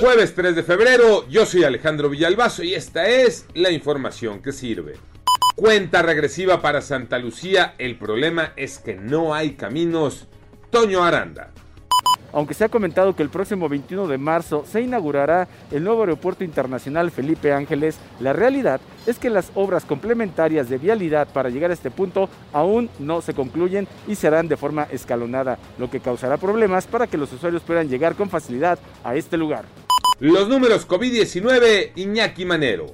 Jueves 3 de febrero, yo soy Alejandro Villalbazo y esta es la información que sirve. Cuenta regresiva para Santa Lucía, el problema es que no hay caminos. Toño Aranda. Aunque se ha comentado que el próximo 21 de marzo se inaugurará el nuevo aeropuerto internacional Felipe Ángeles, la realidad es que las obras complementarias de vialidad para llegar a este punto aún no se concluyen y serán de forma escalonada, lo que causará problemas para que los usuarios puedan llegar con facilidad a este lugar. Los números COVID-19, Iñaki Manero.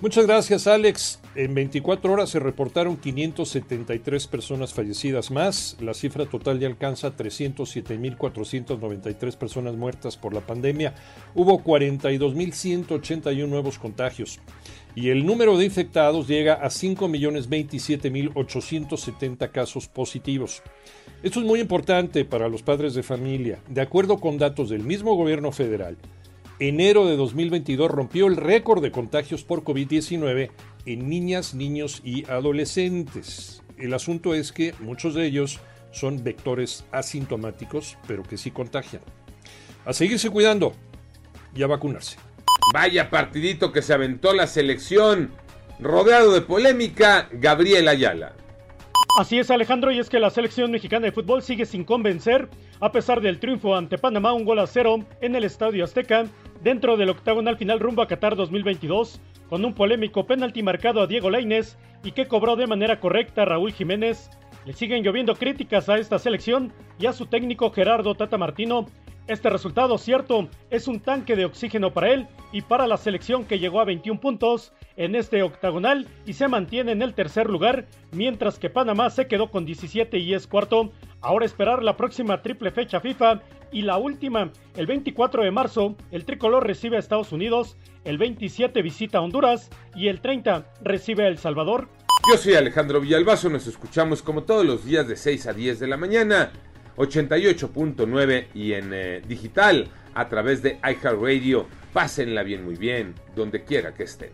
Muchas gracias, Alex. En 24 horas se reportaron 573 personas fallecidas más. La cifra total ya alcanza 307.493 personas muertas por la pandemia. Hubo 42.181 nuevos contagios. Y el número de infectados llega a 5.027.870 casos positivos. Esto es muy importante para los padres de familia. De acuerdo con datos del mismo gobierno federal, enero de 2022 rompió el récord de contagios por COVID-19 en niñas, niños y adolescentes. El asunto es que muchos de ellos son vectores asintomáticos, pero que sí contagian. A seguirse cuidando y a vacunarse. Vaya partidito que se aventó la selección. Rodeado de polémica, Gabriel Ayala. Así es Alejandro, y es que la selección mexicana de fútbol sigue sin convencer, a pesar del triunfo ante Panamá un gol a cero en el Estadio Azteca, dentro del octagonal final rumbo a Qatar 2022, con un polémico penalti marcado a Diego Lainez y que cobró de manera correcta Raúl Jiménez. Le siguen lloviendo críticas a esta selección y a su técnico Gerardo Tata Martino. Este resultado, cierto, es un tanque de oxígeno para él y para la selección que llegó a 21 puntos en este octagonal y se mantiene en el tercer lugar, mientras que Panamá se quedó con 17 y es cuarto. Ahora esperar la próxima triple fecha FIFA y la última, el 24 de marzo, el tricolor recibe a Estados Unidos, el 27 visita a Honduras y el 30 recibe a El Salvador. Yo soy Alejandro Villalbazo, nos escuchamos como todos los días de 6 a 10 de la mañana, 88.9 y en eh, digital a través de iHeartRadio. Pásenla bien, muy bien, donde quiera que estén.